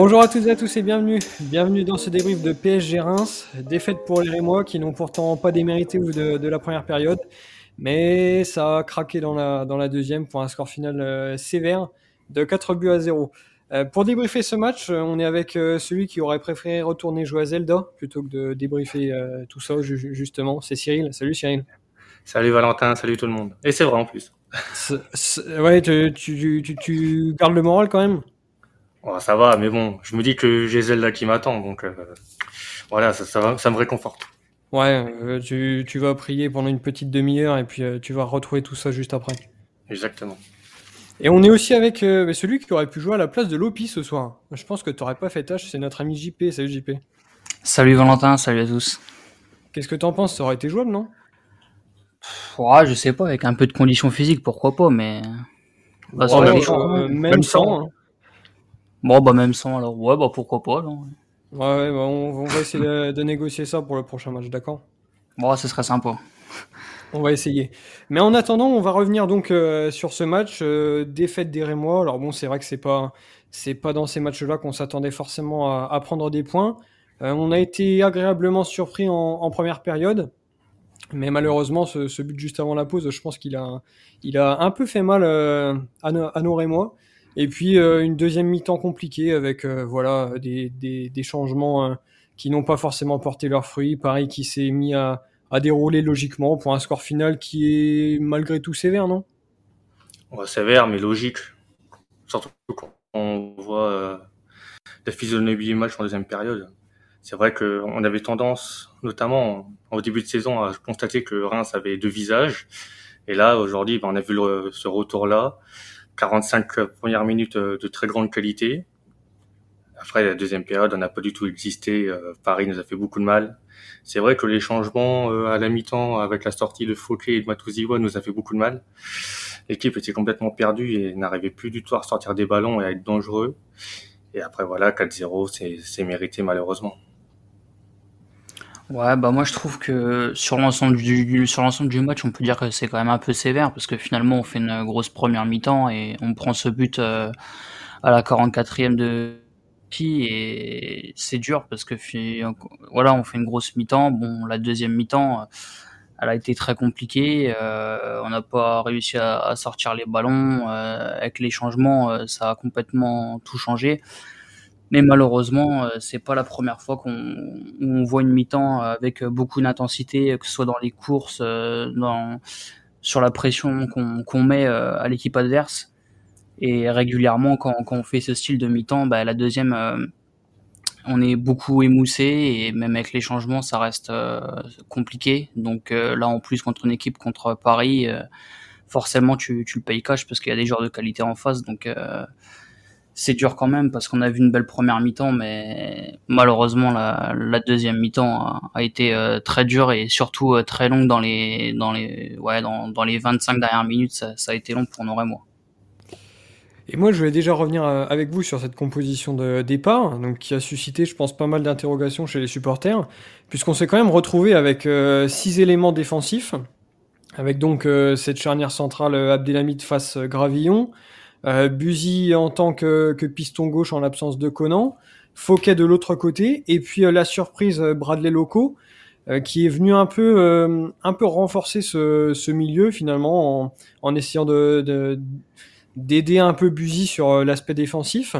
Bonjour à toutes et à tous et bienvenue. Bienvenue dans ce débrief de PSG Reims. Défaite pour les Rémois qui n'ont pourtant pas démérité de, de la première période. Mais ça a craqué dans la, dans la deuxième pour un score final euh, sévère de 4 buts à 0. Euh, pour débriefer ce match, euh, on est avec celui qui aurait préféré retourner jouer à Zelda plutôt que de débriefer tout ça justement. C'est Cyril. Salut Cyril. Salut Valentin, salut tout le monde. Et c'est vrai en plus. ouais, tu, tu, tu, tu, gardes le moral quand même? Ça va, mais bon, je me dis que j'ai Zelda qui m'attend, donc voilà, ça, ça, ça me réconforte. Ouais, euh, tu, tu, vas prier pendant une petite demi-heure et puis euh, tu vas retrouver tout ça juste après. Exactement. Et on est aussi avec euh, celui qui aurait pu jouer à la place de Lopi ce soir. Je pense que tu n'aurais pas fait tâche, c'est notre ami JP. Salut JP. Salut Valentin, salut à tous. Qu'est-ce que t'en penses? Ça aurait été jouable, non? Ouais, je sais pas, avec un peu de conditions physiques, pourquoi pas, mais. Bah, même, sans. Hein. Bon, bah même sans, alors ouais, bah pourquoi pas. Là. Ouais, bah, on, va essayer de, négocier ça pour le prochain match, d'accord? Bon, ce serait sympa. On va essayer. Mais en attendant, on va revenir donc euh, sur ce match euh, défaite des Rémois. Alors bon, c'est vrai que c'est pas c'est pas dans ces matchs-là qu'on s'attendait forcément à, prendre des points. Euh, on a été agréablement surpris en, première période, mais malheureusement, ce, but juste avant la pause, je pense qu'il a il a un peu fait mal à, nos Rémois. Et puis euh, une deuxième mi-temps compliquée avec euh, voilà des, des, changements euh, qui n'ont pas forcément porté leurs fruits. Pareil qui s'est mis à, à dérouler logiquement pour un score final qui est malgré tout sévère, non? Ouais, Sévère, mais logique. Surtout quand on voit la physionomie du match en deuxième période. C'est vrai qu'on avait tendance, notamment au début de saison, à constater que Reims avait deux visages. Et là, aujourd'hui, ben, on a vu ce retour-là. 45 premières minutes euh, de très grande qualité. Après, la deuxième période, on n'a pas du tout existé. Euh, Paris nous a fait beaucoup de mal. C'est vrai que les changements euh, à la mi-temps avec la sortie de Fouquet et de Matuziwa nous a fait beaucoup de mal. L'équipe était complètement perdue et n'arrivait plus du tout à sortir des ballons et à être dangereux. Et après, voilà, 4-0, c'est mérité malheureusement. Ouais, bah moi je trouve que sur l'ensemble du, sur l'ensemble du match, on peut dire que c'est quand même un peu sévère parce que finalement on fait une grosse première mi-temps et on prend ce but euh, à la 44e de et c'est dur parce que voilà, on fait une grosse mi-temps. Bon, la deuxième mi-temps, elle a été très compliquée. Euh, on n'a pas réussi à, à, sortir les ballons. Euh, avec les changements, euh, ça a complètement tout changé. Mais malheureusement, euh, c'est pas la première fois qu'on voit une mi-temps avec beaucoup d'intensité, que ce soit dans les courses, euh, dans, sur la pression qu'on met euh, à l'équipe adverse. Et régulièrement, quand, quand, on fait ce style de mi-temps, bah, la deuxième, on est beaucoup émoussé et même avec les changements, ça reste compliqué. Donc là, en plus, contre une équipe contre Paris, forcément, tu, tu le payes cash parce qu'il y a des joueurs de qualité en face. Donc c'est dur quand même parce qu'on a vu une belle première mi-temps, mais malheureusement la, deuxième mi-temps a, été euh, très dure et surtout euh, très longue dans les dans les ouais dans, dans les 25 dernières minutes, ça, a été long pour nos moi. Et moi, je vais déjà revenir euh, avec vous sur cette composition de départ, donc qui a suscité, je pense, pas mal d'interrogations chez les supporters, puisqu'on s'est quand même retrouvé avec six éléments défensifs, avec donc cette charnière centrale Abdelhamid face Gravillon, euh, Buzy en tant que, piston gauche en l'absence de Conan, Fouquet de l'autre côté, et puis euh, la surprise euh, Bradley Loco, qui est venu un peu, un peu renforcer ce, milieu finalement en, essayant de, d'aider un peu Buzy sur l'aspect défensif.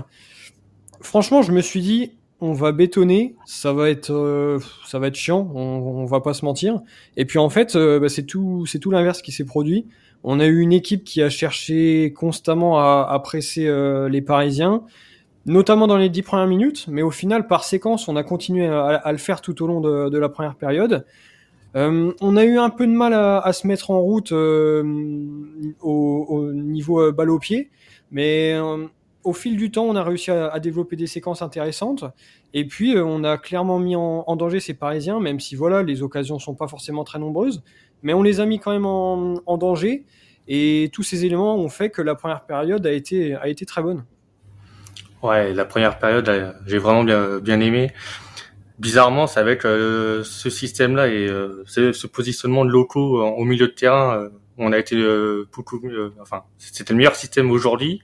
Franchement, je me suis dit, on va bétonner, ça va être, ça va être chiant, on, on, va pas se mentir. Et puis en fait, bah, c'est tout, c'est tout l'inverse qui s'est produit. On a eu une équipe qui a cherché constamment à, presser euh, les Parisiens, notamment dans les dix premières minutes, mais au final, par séquence, on a continué à, le faire tout au long de, la première période. Euh, on a eu un peu de mal à, se mettre en route euh, au, niveau balle au pied, mais au fil du temps, on a réussi à, développer des séquences intéressantes. Et puis, on a clairement mis en, en, danger ces Parisiens, même si voilà, les occasions sont pas forcément très nombreuses mais on les a mis quand même en, danger. Et tous ces éléments ont fait que la première période a été, a été très bonne. Ouais, la première période, euh, j'ai vraiment bien, bien aimé. Bizarrement, c'est avec euh, ce système-là et euh, ce positionnement de locaux au milieu de terrain, on a été beaucoup mieux. Enfin, c'était le meilleur système aujourd'hui.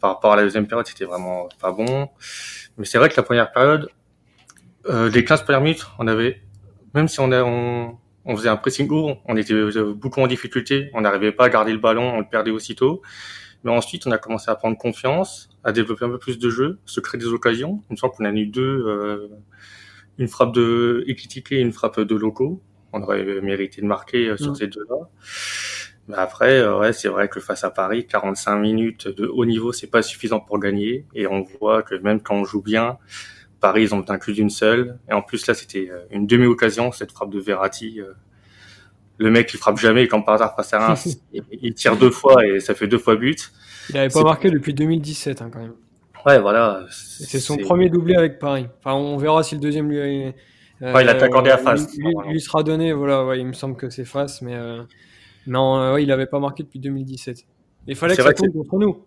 par rapport à la deuxième période, c'était vraiment pas bon. Mais c'est vrai que la première période, euh, les 15 premières minutes, on avait, même si on, a, on, on faisait un pressing haut, on était beaucoup en difficulté, on n'arrivait pas à garder le ballon, on le perdait aussitôt. Mais ensuite, on a commencé à prendre confiance, à développer un peu plus de jeu, se créer des occasions. Une fois qu'on a eu deux, euh, une frappe de Ekitike et une frappe de Loco. On aurait mérité de marquer euh, sur mm. ces deux-là. Mais après, euh, ouais, c'est vrai que face à Paris, 45 minutes de haut niveau, c'est pas suffisant pour gagner. Et on voit que même quand on joue bien, Paris, ils ont inclus d'une seule. Et en plus, là, c'était une demi-occasion, cette frappe de Verratti le mec il frappe jamais quand par hasard face à Reims, il tire deux fois et ça fait deux fois but. Il avait pas marqué depuis 2017 hein, quand même. Ouais voilà. C'est son premier doublé avec Paris. Enfin on verra si le deuxième lui. Euh, ouais, il a accordé à face. Lui, lui, sera donné voilà ouais, il me semble que c'est face mais euh, non euh, ouais, il avait pas marqué depuis 2017. Il fallait que ça tombe contre nous.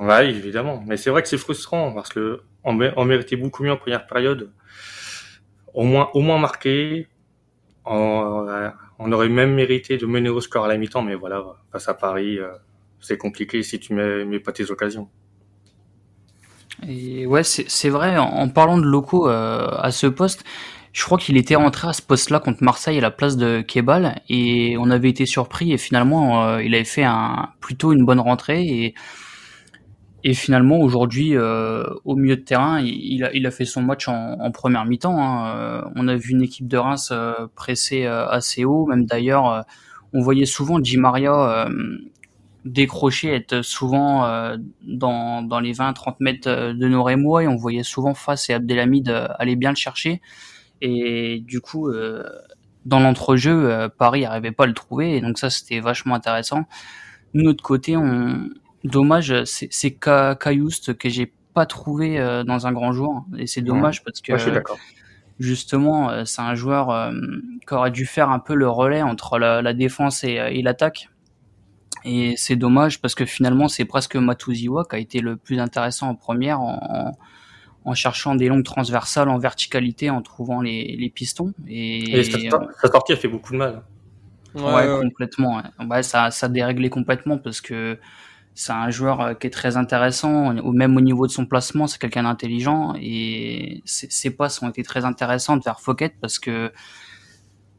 Ouais évidemment mais c'est vrai que c'est frustrant parce que on, méritait beaucoup mieux en première période. Au moins au moins marqué. En, on aurait même mérité de mener au score à la mi-temps, mais voilà, face à Paris, euh, c'est compliqué si tu mets, pas tes occasions. Et ouais, c'est vrai, en, parlant de locaux euh, à ce poste, je crois qu'il était rentré à ce poste-là contre Marseille à la place de Kebal, et on avait été surpris, et finalement, euh, il avait fait un, plutôt une bonne rentrée, et et finalement, aujourd'hui, euh, au milieu de terrain, il, a, il, a, fait son match en, en première mi-temps. Hein. Euh, on a vu une équipe de Reims euh, pressée assez haut. Même d'ailleurs, on voyait souvent Di Maria décrocher, être souvent dans, dans les 20-30 mètres de nos. Et on voyait souvent face et Abdelhamid aller bien le chercher. Et du coup, dans l'entrejeu, Paris n'arrivait pas à le trouver. Et donc ça, c'était vachement intéressant. De notre côté, on, dommage, c'est Caillouste que j'ai pas trouvé euh, dans un grand jour. Et c'est dommage parce que justement, euh, c'est un joueur euh, qui aurait dû faire un peu le relais entre la, défense et, l'attaque. Et c'est dommage parce que finalement, c'est presque Matuziwa qui a été le plus intéressant en première en, en cherchant des longues transversales en verticalité, en trouvant les, les pistons. Et, et sa, sortie a fait beaucoup de mal. Ouais, complètement. Ouais. ça, ça a déréglé complètement parce que c'est un joueur euh, qui est très intéressant, même au niveau de son placement, c'est quelqu'un d'intelligent et ses passes ont été très intéressantes vers Fouquet parce que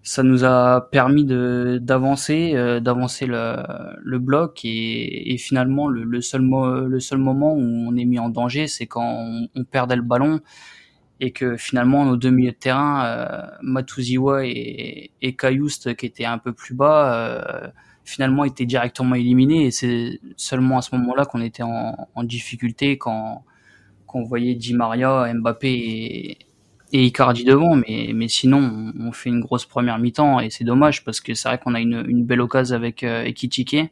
ça nous a permis d'avancer, euh, d'avancer le, le bloc et, finalement le, seul le seul moment où on est mis en danger, c'est quand on, perdait le ballon et que finalement nos deux milieux de terrain, euh, Matuziwa et, et qui étaient un peu plus bas. Euh, finalement était directement éliminé. Et c'est seulement à ce moment-là qu'on était en, difficulté quand, quand on voyait Di Maria, Mbappé et, Icardi devant. Mais, mais sinon on, fait une grosse première mi-temps et c'est dommage parce que c'est vrai qu'on a une, une belle occasion avec euh, Ekitike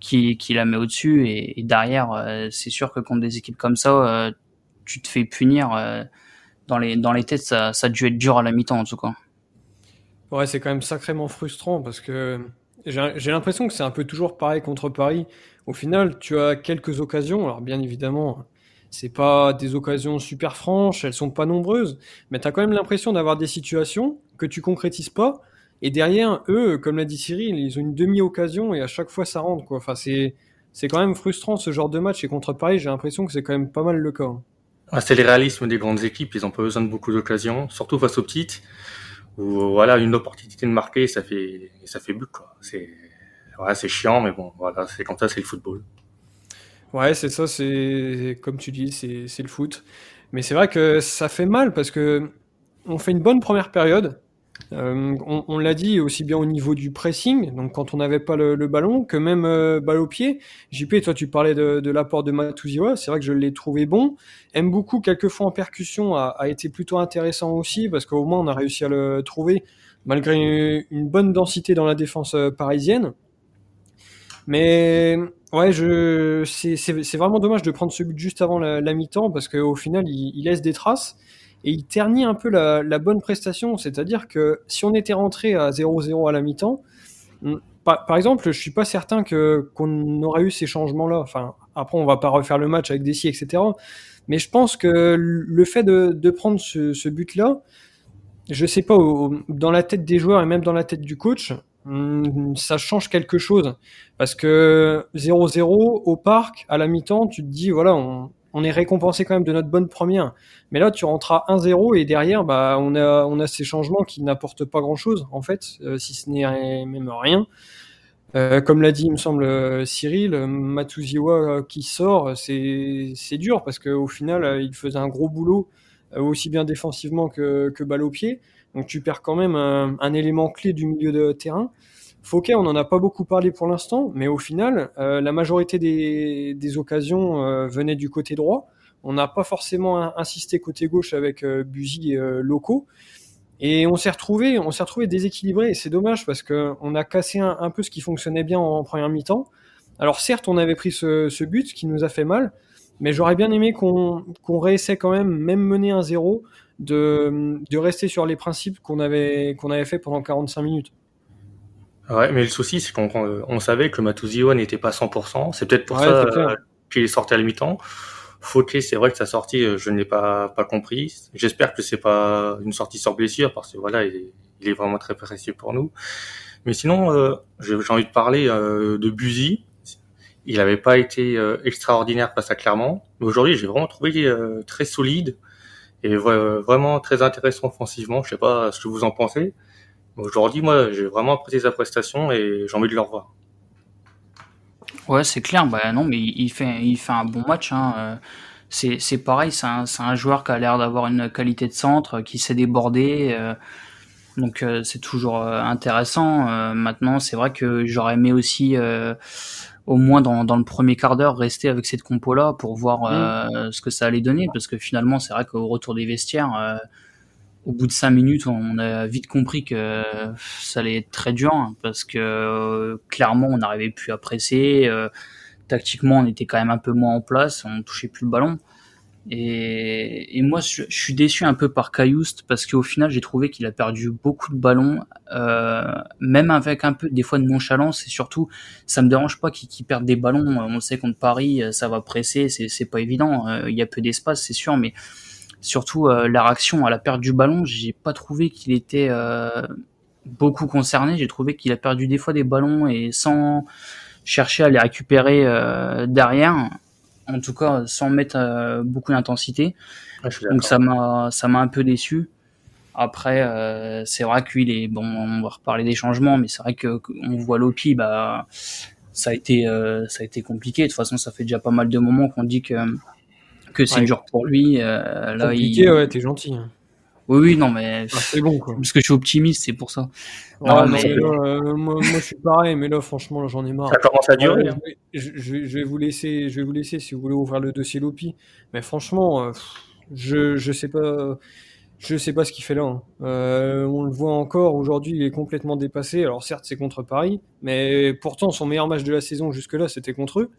qui, qui la met au-dessus. Et, derrière euh, c'est sûr que contre des équipes comme ça euh, tu te fais punir euh, dans les dans les têtes. Ça, ça a dû être dur à la mi-temps en tout cas. Ouais c'est quand même sacrément frustrant parce que j'ai l'impression que c'est un peu toujours pareil contre Paris. Au final, tu as quelques occasions. Alors, bien évidemment, c'est pas des occasions super franches, elles sont pas nombreuses, mais tu as quand même l'impression d'avoir des situations que tu concrétises pas. Et derrière, eux, comme l'a dit Cyril, ils ont une demi-occasion et à chaque fois ça rentre. Enfin, c'est, quand même frustrant ce genre de match. Et contre Paris, j'ai l'impression que c'est quand même pas mal le cas. Ah, c'est le réalisme des grandes équipes. Ils ont pas besoin de beaucoup d'occasions, surtout face aux petites voilà une opportunité de marquer, ça fait ça fait but quoi. C'est c'est chiant, mais bon, voilà, c'est comme ça, c'est le football. Ouais, c'est ça, c'est comme tu dis, c'est c'est le foot. Mais c'est vrai que ça fait mal parce que on fait une bonne première période. Euh, on, l'a dit aussi bien au niveau du pressing, donc quand on n'avait pas le, ballon, que même euh, balle au pied. JP, toi tu parlais de, l'apport de Matuziwa, c'est vrai que je l'ai trouvé bon. Aime beaucoup, quelquefois en percussion, a, été plutôt intéressant aussi, parce qu'au moins on a réussi à le trouver, malgré une, bonne densité dans la défense euh, parisienne. Mais ouais, c'est vraiment dommage de prendre ce but juste avant la, mi-temps, parce qu'au final il laisse des traces et il ternit un peu la, bonne prestation. C'est-à-dire que si on était rentré à 0-0 à la mi-temps, par, exemple, je suis pas certain que qu'on aurait eu ces changements-là. Enfin, après, on va pas refaire le match avec Dessy, etc. Mais je pense que le fait de, prendre ce, but-là, je sais pas, dans la tête des joueurs et même dans la tête du coach, hmm, ça change quelque chose. Parce que 0-0 au parc, à la mi-temps, tu te dis, voilà, on, on est récompensé quand même de notre bonne première. Mais là, tu rentres à 1-0 et derrière, bah, on a, ces changements qui n'apportent pas grand chose, en fait, euh, si ce n'est même rien. Euh, comme l'a dit, il me semble, euh, Cyril, Matuziwa qui sort, c'est, dur parce qu'au final, il faisait un gros boulot, aussi bien défensivement que, que balle au pied. Donc tu perds quand même un élément clé du milieu de terrain. Fouquet, on n'en a pas beaucoup parlé pour l'instant, mais au final, euh, la majorité des, occasions euh, venaient du côté droit. On n'a pas forcément insisté côté gauche avec euh, Buzy euh, locaux. Et on s'est retrouvé, on s'est retrouvé déséquilibré. Et c'est dommage parce que on a cassé un, peu ce qui fonctionnait bien en, première mi-temps. Alors certes, on avait pris ce, but qui nous a fait mal, mais j'aurais bien aimé qu'on qu'on réessaie quand même, même mener un zéro, de, de rester sur les principes qu'on avait qu'on avait fait pendant 45 minutes. Ouais, mais le souci, c'est qu'on on savait que Matuziwa n'était pas 100%. C'est peut-être pour ouais, ça euh, qu'il est sorti à la mi-temps. Fauquet, c'est vrai que sa sortie, euh, je ne l'ai pas, pas compris. J'espère que c'est pas une sortie sans blessure, parce que voilà, il est, il est vraiment très précieux pour nous. Mais sinon, euh, j'ai envie de parler euh, de Buzy. Il n'avait pas été euh, extraordinaire face à Clermont. Mais aujourd'hui, j'ai vraiment trouvé euh, très solide et vraiment très intéressant offensivement. Je sais pas ce que vous en pensez. Aujourd'hui, moi, j'ai vraiment apprécié sa prestation et j'ai envie de le revoir. Ouais, c'est clair. Bah non, mais il fait, il fait un bon match. Hein. C'est pareil, c'est un, un, joueur qui a l'air d'avoir une qualité de centre, qui sait déborder. Euh, donc euh, c'est toujours euh, intéressant. Euh, maintenant, c'est vrai que j'aurais aimé aussi, au moins dans, dans le premier quart d'heure, rester avec cette compo-là pour voir mmh. ce que ça allait donner. Parce que finalement, c'est vrai qu'au retour des vestiaires au bout de cinq minutes, on a vite compris que ça allait être très dur hein, parce que euh, clairement, on n'arrivait plus à presser. Euh, tactiquement, on était quand même un peu moins en place, on touchait plus le ballon. Et, et moi, je, suis déçu un peu par Cayoust parce qu'au final, j'ai trouvé qu'il a perdu beaucoup de ballons, euh, même avec un peu des fois de nonchalance. Et surtout, ça me dérange pas qu'il qu perde des ballons. On sait contre Paris, ça va presser, c'est pas évident. Il y a peu d'espace, c'est sûr, mais surtout euh, la réaction à la perte du ballon, j'ai pas trouvé qu'il était euh, beaucoup concerné. J'ai trouvé qu'il a perdu des fois des ballons et sans chercher à les récupérer euh, derrière, en tout cas sans mettre euh, beaucoup d'intensité. Ouais, Donc ça m'a ça m'a un peu déçu. Après, euh, c'est vrai que lui, est bon, on va reparler des changements, mais c'est vrai que on voit Lopi, bah ça a été euh, ça a été compliqué. De toute façon, ça fait déjà pas mal de moments qu'on dit que que c'est ouais. dur pour lui. Euh, là, Compliqué, il... ouais, t'es gentil. Hein. Oui, oui, non, mais ah, c'est bon, quoi. Parce que je suis optimiste, c'est pour ça. Non mais euh, moi, moi, je suis pareil, mais là, franchement, j'en ai marre. Ça commence à durer. Ouais, hein. je, je, je, vais vous laisser, je vais vous laisser si vous voulez ouvrir le dossier Lopi. Mais franchement, euh, je, je sais pas, je sais pas ce qu'il fait là. Hein. Euh, on le voit encore aujourd'hui, il est complètement dépassé. Alors certes, c'est contre Paris, mais pourtant son meilleur match de la saison jusque-là, c'était contre eux.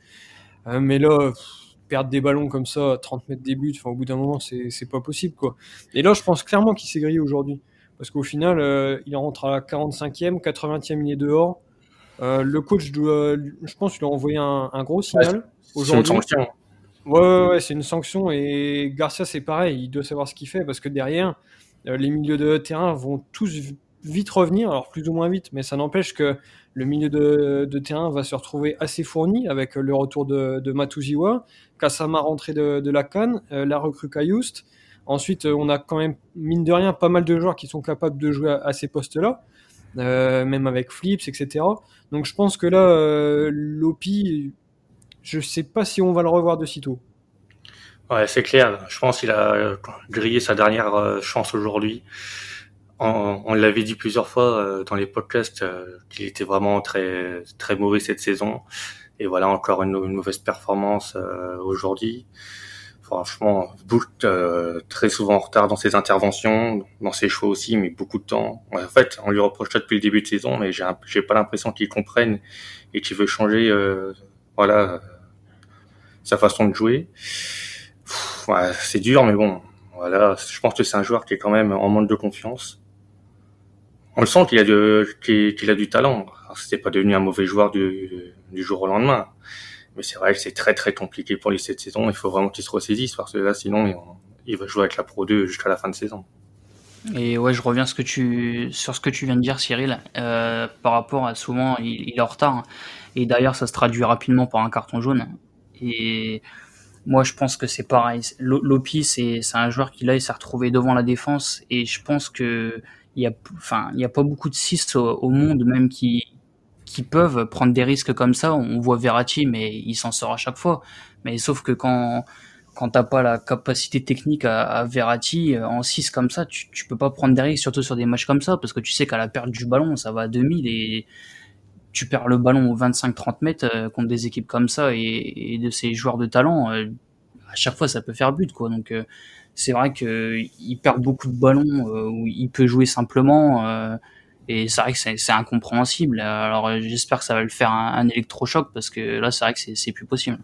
Euh, mais là. Pff, perdre des ballons comme ça à 30 mètres des buts, enfin, au bout d'un moment, c'est pas possible, quoi. Et là, je pense clairement qu'il s'est grillé aujourd'hui. Parce qu'au final, euh, il rentre à la 45e, 80e, il est dehors. Euh, le coach, doit, je pense, lui a envoyé un, un gros signal aujourd'hui. C'est une sanction. Ouais, ouais, ouais c'est une sanction. Et Garcia, c'est pareil, il doit savoir ce qu'il fait parce que derrière, euh, les milieux de terrain vont tous vite revenir, alors plus ou moins vite, mais ça n'empêche que le milieu de, terrain va se retrouver assez fourni avec le retour de, de Matuziwa, rentré de, la Cannes, euh, la recrue Kayoust. Ensuite, on a quand même, mine de rien, pas mal de joueurs qui sont capables de jouer à, ces postes-là, euh, même avec Flips, etc. Donc je pense que là, euh, Lopi, je sais pas si on va le revoir de sitôt. Ouais, c'est clair. Je pense qu'il a grillé sa dernière euh, chance aujourd'hui on, on l'avait dit plusieurs fois euh, dans les podcasts euh, qu'il était vraiment très très mauvais cette saison. Et voilà encore une, une mauvaise performance euh, aujourd'hui. Franchement, beaucoup, très souvent en retard dans ses interventions, dans ses choix aussi, mais beaucoup de temps. En fait, on lui reproche ça depuis le début de saison, mais j'ai j'ai pas l'impression qu'il comprenne et qu'il veut changer, voilà, sa façon de jouer. Ouais, c'est dur, mais bon, voilà, je pense que c'est un joueur qui est quand même en manque de confiance on le sent qu'il a, qu'il a du talent. C'est pas devenu un mauvais joueur du, du jour au lendemain. Mais c'est vrai que c'est très très compliqué pour lui cette saison. Il faut vraiment qu'il se ressaisisse parce que là, sinon, il, va jouer avec la Pro 2 jusqu'à la fin de saison. Et ouais, je reviens ce que tu, sur ce que tu viens de dire, Cyril, euh, par rapport à souvent, il, est en retard. Et d'ailleurs, ça se traduit rapidement par un carton jaune. Et moi, je pense que c'est pareil. Lopi, c'est un joueur qui là, il s'est retrouvé devant la défense. Et je pense que il y a, enfin, il y a pas beaucoup de 6 au, monde, même qui, qui peuvent prendre des risques comme ça. On voit Verratti, mais il s'en sort à chaque fois. Mais sauf que quand, quand t'as pas la capacité technique à, à Verratti euh, en 6 comme ça, tu, tu peux pas prendre des risques, surtout sur des matchs comme ça, parce que tu sais qu'à la perte du ballon, ça va à 2000 et tu perds le ballon aux 25-30 mètres euh, contre des équipes comme ça et, et, de ces joueurs de talent. Euh, à chaque fois, ça peut faire but, quoi. Donc, c'est vrai qu'il perd beaucoup de ballons où il peut jouer simplement. et c'est vrai que c'est incompréhensible. Alors, j'espère que ça va le faire un, électrochoc parce que là, c'est vrai que c'est plus possible.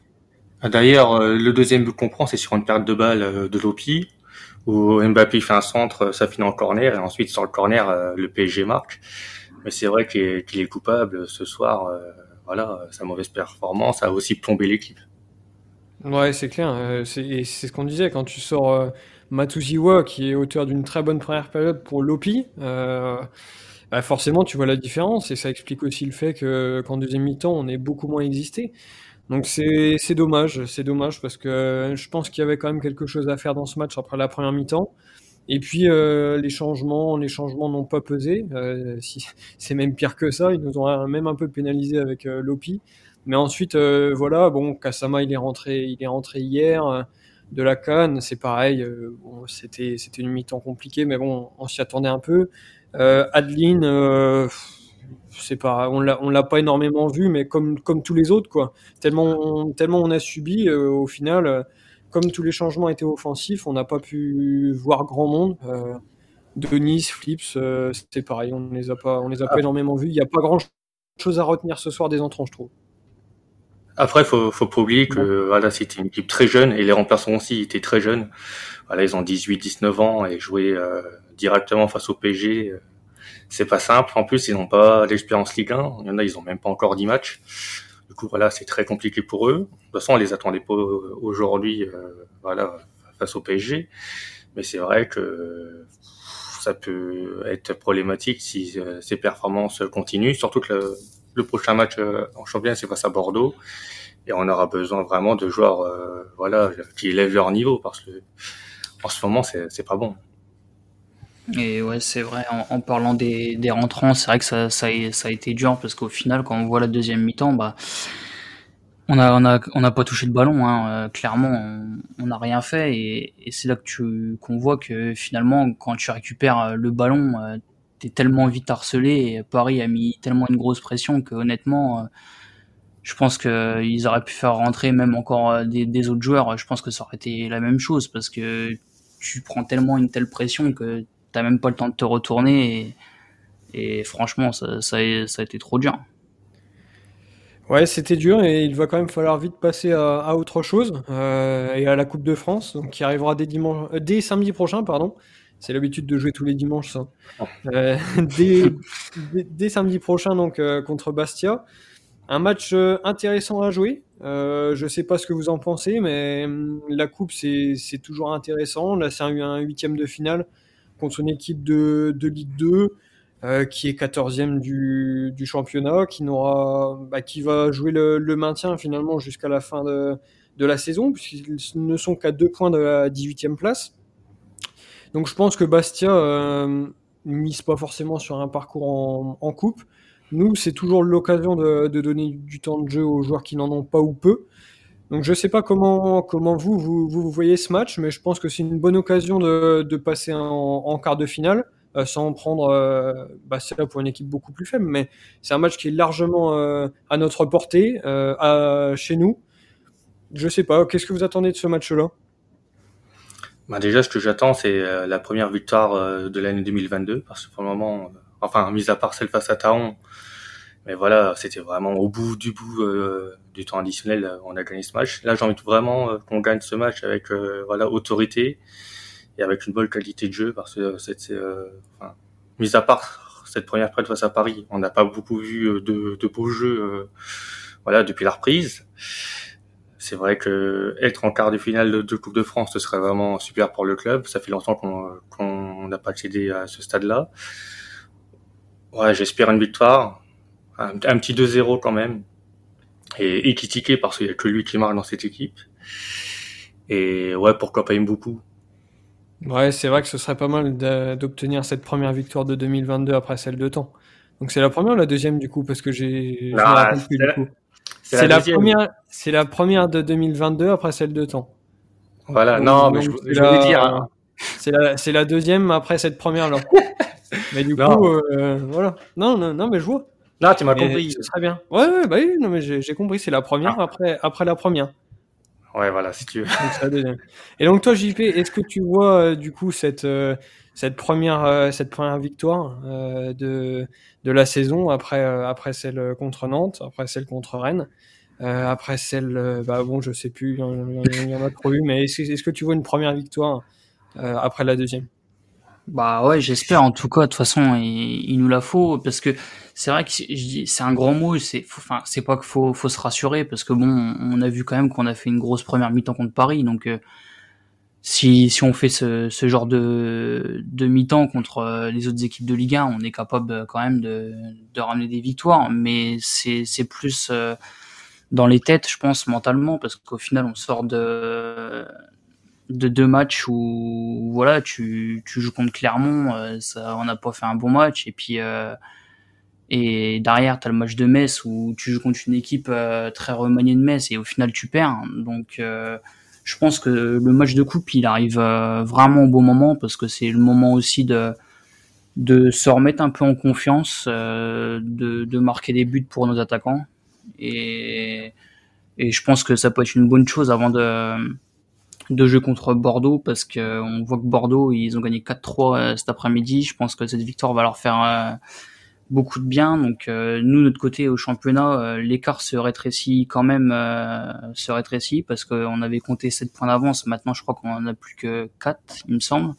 Ah, d'ailleurs, euh, le deuxième but qu'on prend, c'est sur une perte de balle euh, de Lopi, où Mbappé fait un centre, ça finit en corner, et ensuite sur le corner, euh, le PSG marque. Mais c'est vrai qu'il est, coupable ce soir. Voilà, sa mauvaise performance a aussi plombé l'équipe. Ouais, c'est clair. C'est ce qu'on disait quand tu sors Matuziwa, qui est auteur d'une très bonne première période pour Lopi. Bah forcément, tu vois la différence, et ça explique aussi le fait que qu'en deuxième mi-temps, on est beaucoup moins existé. Donc c'est dommage, c'est dommage parce que je pense qu'il y avait quand même quelque chose à faire dans ce match après la première mi-temps. Et puis euh, les changements, les changements n'ont pas pesé. Euh, si, c'est même pire que ça. Ils nous ont même un peu pénalisé avec euh, Lopi. Mais ensuite, euh, voilà, bon, Kasama il est rentré, il est rentré hier euh, de la Cannes. C'est pareil. bon, c'était c'était une mi-temps compliquée, mais bon, on s'y attendait un peu. Adeline c'est pas, on l'a, on l'a pas énormément vu, mais comme, comme tous les autres, quoi. Tellement, on, tellement on a subi, euh, au final, euh, comme tous les changements étaient offensifs, on n'a pas pu voir grand monde. Euh, Denis, Flips, euh, c'était pareil, on les a pas, on les a pas ah. énormément vus. Il n'y a pas grand chose à retenir ce soir des entrants, je trouve. Après, faut, faut pas oublier que voilà, c'était une équipe très jeune et les remplaçants aussi étaient très jeunes. Voilà, ils ont 18, 19 ans et jouaient directement face au PSG c'est pas simple. En plus, ils n'ont pas l'expérience Ligue 1. Il y en a, ils ont même pas encore 10 matchs. Du coup, voilà, c'est très compliqué pour eux. De toute façon, on les attendait pas aujourd'hui, euh, voilà, face au PSG. Mais c'est vrai que ça peut être problématique si euh, ces performances continuent. Surtout que le, prochain match euh, en championnat, c'est face à Bordeaux. Et on aura besoin vraiment de joueurs, voilà, qui élèvent leur niveau parce que en ce moment, c'est pas bon. Et ouais, c'est vrai, en, parlant des, des rentrants, c'est vrai que ça, ça, a, été dur parce qu'au final, quand on voit la deuxième mi-temps, bah, on a, on a, on n'a pas touché de ballon, hein. Euh, clairement, on n'a rien fait et, c'est là que tu, qu'on voit que finalement, quand tu récupères euh, le ballon, euh, t'es tellement vite harcelé et Paris a mis tellement une grosse pression que honnêtement, je pense qu'ils auraient pu faire rentrer même encore des, des autres joueurs. Je pense que ça aurait été la même chose parce que tu prends tellement une telle pression que t'as même pas le temps de te retourner et, franchement ça, a, été trop dur. Ouais, c'était dur et il va quand même falloir vite passer à, autre chose euh, et à la Coupe de France, qui arrivera dès euh, dès samedi prochain, pardon. C'est l'habitude de jouer tous les dimanches, ça. Euh, dès, dès, samedi prochain, donc contre Bastia, un match intéressant à jouer. je sais pas ce que vous en pensez, mais hum, la coupe c'est toujours intéressant. Là, c'est un, un huitième de finale contre une équipe de, de Ligue 2 euh, qui est 14e du, du championnat, qui, n'aura, bah, qui va jouer le, le maintien finalement jusqu'à la fin de, de la saison, puisqu'ils ne sont qu'à deux points de la 18e place. Donc je pense que Bastia euh, mise pas forcément sur un parcours en, coupe. Nous, c'est toujours l'occasion de, donner du temps de jeu aux joueurs qui n'en ont pas ou peu. Donc je ne sais pas comment, vous, vous, voyez ce match, mais je pense que c'est une bonne occasion de, passer en, quart de finale, euh, sans prendre euh, bah, là pour une équipe beaucoup plus faible, mais c'est un match qui est largement euh, à notre portée, chez nous. Je sais pas, qu'est-ce que vous attendez de ce match-là? Bah Déjà, ce que j'attends, c'est euh, la première victoire de l'année 2022, parce que pour le moment, enfin, mis à part celle face à Taon, mais voilà, c'était vraiment au bout du bout euh, du temps additionnel, euh, on a gagné ce match. Là, j'ai envie vraiment euh, qu'on gagne ce match avec voilà autorité et avec une bonne qualité de jeu parce que c'est, enfin, mis à part cette première prête face à Paris, on n'a pas beaucoup vu de, de beaux jeux, voilà, depuis la reprise. C'est vrai que être en quart de finale de, Coupe de France, ce serait vraiment super pour le club. Ça fait longtemps qu'on n'a pas accédé à ce stade-là. Ouais, j'espère une victoire, un, petit 2-0 quand même, et équitiqué parce qu'il y a que lui qui marque dans cette équipe. Et ouais, pourquoi pas beaucoup. Ouais, c'est vrai que ce serait pas mal d'obtenir cette première victoire de 2022 après celle de temps. Donc c'est la première ou la deuxième du coup? Parce que j'ai. C'est la, première. C'est la première de 2022 après celle de temps. Voilà. non, mais je, voulais dire. Hein. C'est la, c'est la deuxième après cette première là. mais du coup, euh, voilà. Non, non, non, mais je vois. Là, tu m'as compris. Ce serait bien. Ouais, ouais, bah oui, non, mais j'ai compris. C'est la première ah. après, après la première. Ouais, voilà, si tu veux. Et donc toi, JP, est-ce que tu vois euh, du coup cette euh, cette première euh, cette première victoire de de la saison après après celle contre Nantes, après celle contre Rennes, après celle bah bon, je sais plus, il y, en a trop eu, mais est-ce est que tu vois une première victoire après la deuxième? Bah ouais, j'espère en tout cas. De toute façon, il, nous la faut parce que c'est vrai que c'est un grand mot. C'est enfin c'est pas qu'il faut faut se rassurer parce que bon, on a vu quand même qu'on a fait une grosse première mi-temps contre Paris. Donc euh, si si on fait ce, ce genre de de mi-temps contre euh, les autres équipes de Ligue 1, on est capable euh, quand même de de ramener des victoires. Mais c'est plus dans les têtes, je pense mentalement parce qu'au final on sort de de deux matchs où voilà tu, tu joues contre Clermont euh, ça on n'a pas fait un bon match et puis euh, et derrière tu as le match de Metz où tu joues contre une équipe euh, très remaniée de Metz et au final tu perds donc je pense que le match de coupe il arrive vraiment au bon moment parce que c'est le moment aussi de de se remettre un peu en confiance de, de marquer des buts pour nos attaquants et et je pense que ça peut être une bonne chose avant de de jeu contre Bordeaux parce que euh, on voit que Bordeaux ils ont gagné 4-3 euh, cet après-midi. Je pense que cette victoire va leur faire euh, beaucoup de bien. Donc nous notre côté au championnat, l'écart se rétrécit quand même, se rétrécit parce qu'on avait compté 7 points d'avance. Maintenant je crois qu'on en a plus que 4 il me semble.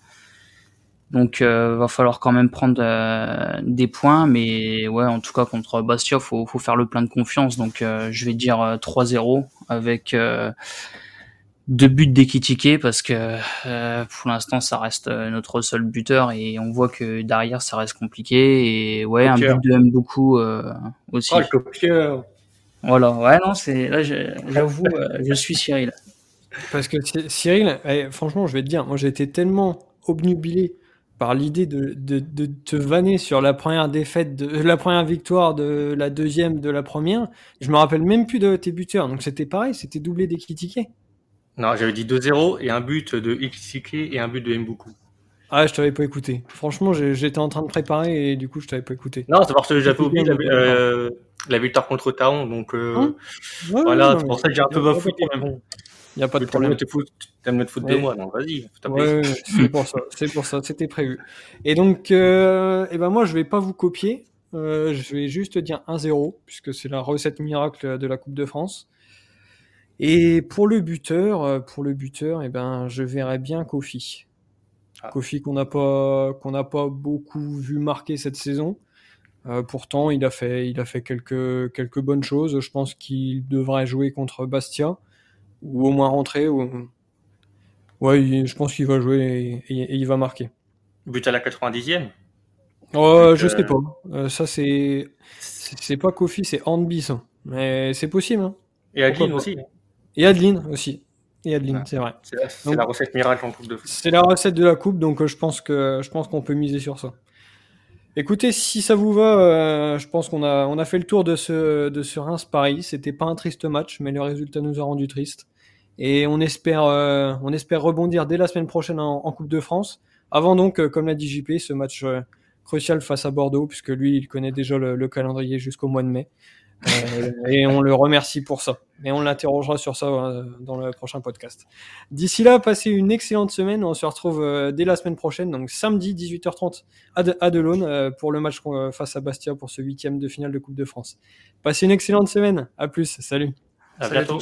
Donc va falloir quand même prendre des points, mais ouais en tout cas contre Bastia faut faut faire le plein de confiance. Donc je vais dire 3-0 avec deux buts d'Ekitike parce que euh, pour l'instant ça reste euh, notre seul buteur et on voit que derrière ça reste compliqué et ouais un but de M beaucoup euh, aussi. Oh le Voilà ouais non c'est là j'avoue je suis Cyril. Parce que Cyril eh, franchement je vais te dire moi j'ai été tellement obnubilé par l'idée de, de, de, te vanner sur la première défaite, de la première victoire, de la deuxième, de la première. Je me rappelle même plus de tes buteurs. Donc c'était pareil, c'était doublé d'Ekitike. Non, j'avais dit 2-0 et un but de Ikisike et un but de Mbuku. Ah, je t'avais pas écouté. Franchement, j'étais en train de préparer et du coup, je t'avais pas écouté. Non, c'est parce que j'avais oublié la, euh, la, victoire contre Taon, donc euh, hein voilà, c'est pour ça que j'ai un peu bafouillé. Il n'y a pas de problème. T'aimes te foutre de moi, non, vas-y. Ouais, c'est pour ça, c'est pour ça, c'était prévu. Et donc, euh, eh ben moi, je vais pas vous copier. Euh, je vais juste dire 1-0, puisque c'est la recette miracle de la Coupe de France. Et pour le buteur, euh, pour le buteur, eh ben, je verrais bien Kofi. Ah. Kofi qu'on n'a pas, qu'on n'a pas beaucoup vu marquer cette saison. Euh, pourtant, il a fait, il a fait quelques, quelques bonnes choses. Je pense qu'il devrait jouer contre Bastia ou au moins rentrer. Ou... Ouais, je pense qu'il va jouer et, il va marquer. But à la 90e. Oh, je sais euh, pas. ça c'est, c'est pas Kofi, c'est Handbis. Mais c'est possible. Hein. Et Adeline aussi. Et Adeline aussi. Et Adeline, c'est vrai. C'est la, recette miracle en Coupe de France. C'est la recette de la Coupe, donc euh, je pense que je pense qu'on peut miser sur ça. Écoutez, si ça vous va, euh, je pense qu'on a, on a fait le tour de ce, de ce Reims-Paris. C'était pas un triste match, mais le résultat nous a rendu triste. Et on espère, euh, on espère rebondir dès la semaine prochaine en, Coupe de France. Avant donc, comme l'a dit JP, ce match crucial face à Bordeaux, puisque lui, il connaît déjà le calendrier jusqu'au mois de mai. Euh, et on le remercie pour ça. Et on l'interrogera sur ça euh, dans le prochain podcast. D'ici là, passez une excellente semaine. On se retrouve euh, dès la semaine prochaine, donc samedi 18h30 à, de, à pour le match face à Bastia pour ce huitième de finale de Coupe de France. Passez une excellente semaine. À plus. Salut. À bientôt.